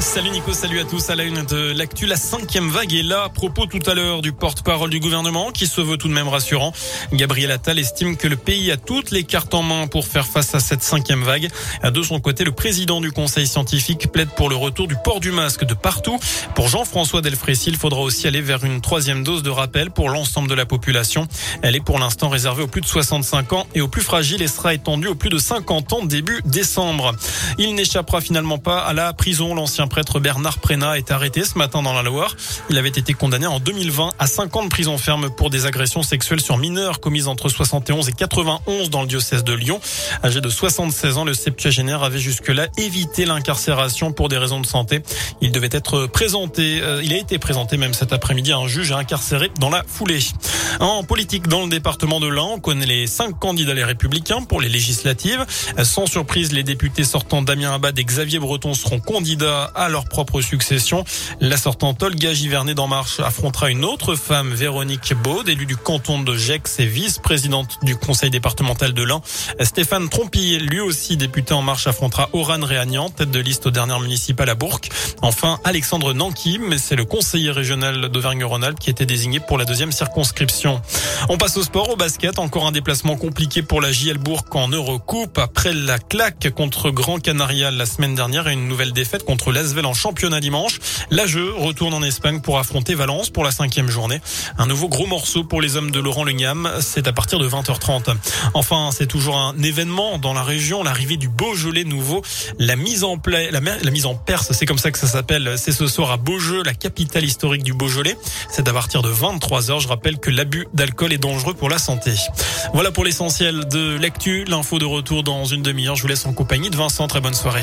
Salut Nico, salut à tous. À la une de l'actu, la cinquième vague est là. À propos tout à l'heure du porte-parole du gouvernement qui se veut tout de même rassurant. Gabriel Attal estime que le pays a toutes les cartes en main pour faire face à cette cinquième vague. De son côté, le président du conseil scientifique plaide pour le retour du port du masque de partout. Pour Jean-François Delfrécy, il faudra aussi aller vers une troisième dose de rappel pour l'ensemble de la population. Elle est pour l'instant réservée aux plus de 65 ans et aux plus fragiles et sera étendue aux plus de 50 ans début décembre. Il n'échappera finalement pas à la prison. L'ancien prêtre Bernard Prénat est arrêté ce matin dans la Loire. Il avait été condamné en 2020 à 5 ans de prison ferme pour des agressions sexuelles sur mineurs commises entre 71 et 91 dans le diocèse de Lyon. Âgé de 76 ans, le septuagénaire avait jusque-là évité l'incarcération pour des raisons de santé. Il devait être présenté, euh, il a été présenté même cet après-midi à un juge incarcéré dans la foulée. En politique, dans le département de l'Ain, on connaît les cinq candidats les républicains pour les législatives. Sans surprise, les députés sortants Damien Abad et Xavier Breton seront candidats leur propre succession. La sortante Olga Givernet d'En Marche affrontera une autre femme, Véronique Baud, élue du canton de Gex et vice-présidente du conseil départemental de l'Ain. Stéphane Trompier, lui aussi député En Marche, affrontera Oran Réagnan, tête de liste aux dernières municipales à Bourg. Enfin, Alexandre Nanki, mais c'est le conseiller régional d'Auvergne-Rhône-Alpes qui était désigné pour la deuxième circonscription. On passe au sport, au basket. Encore un déplacement compliqué pour la JL Bourg en Eurocoupe. Après la claque contre Grand Canaria la semaine dernière et une nouvelle défaite contre l'Asvel en championnat dimanche. La jeu retourne en Espagne pour affronter Valence pour la cinquième journée. Un nouveau gros morceau pour les hommes de Laurent Legnam. C'est à partir de 20h30. Enfin, c'est toujours un événement dans la région. L'arrivée du Beaujolais nouveau. La mise en play, la, la mise en perse, c'est comme ça que ça s'appelle. C'est ce soir à Beaujeu, la capitale historique du Beaujolais. C'est à partir de 23h. Je rappelle que l'abus d'alcool est dangereux pour la santé. Voilà pour l'essentiel de l'actu. L'info de retour dans une demi-heure. Je vous laisse en compagnie de Vincent. Très bonne soirée.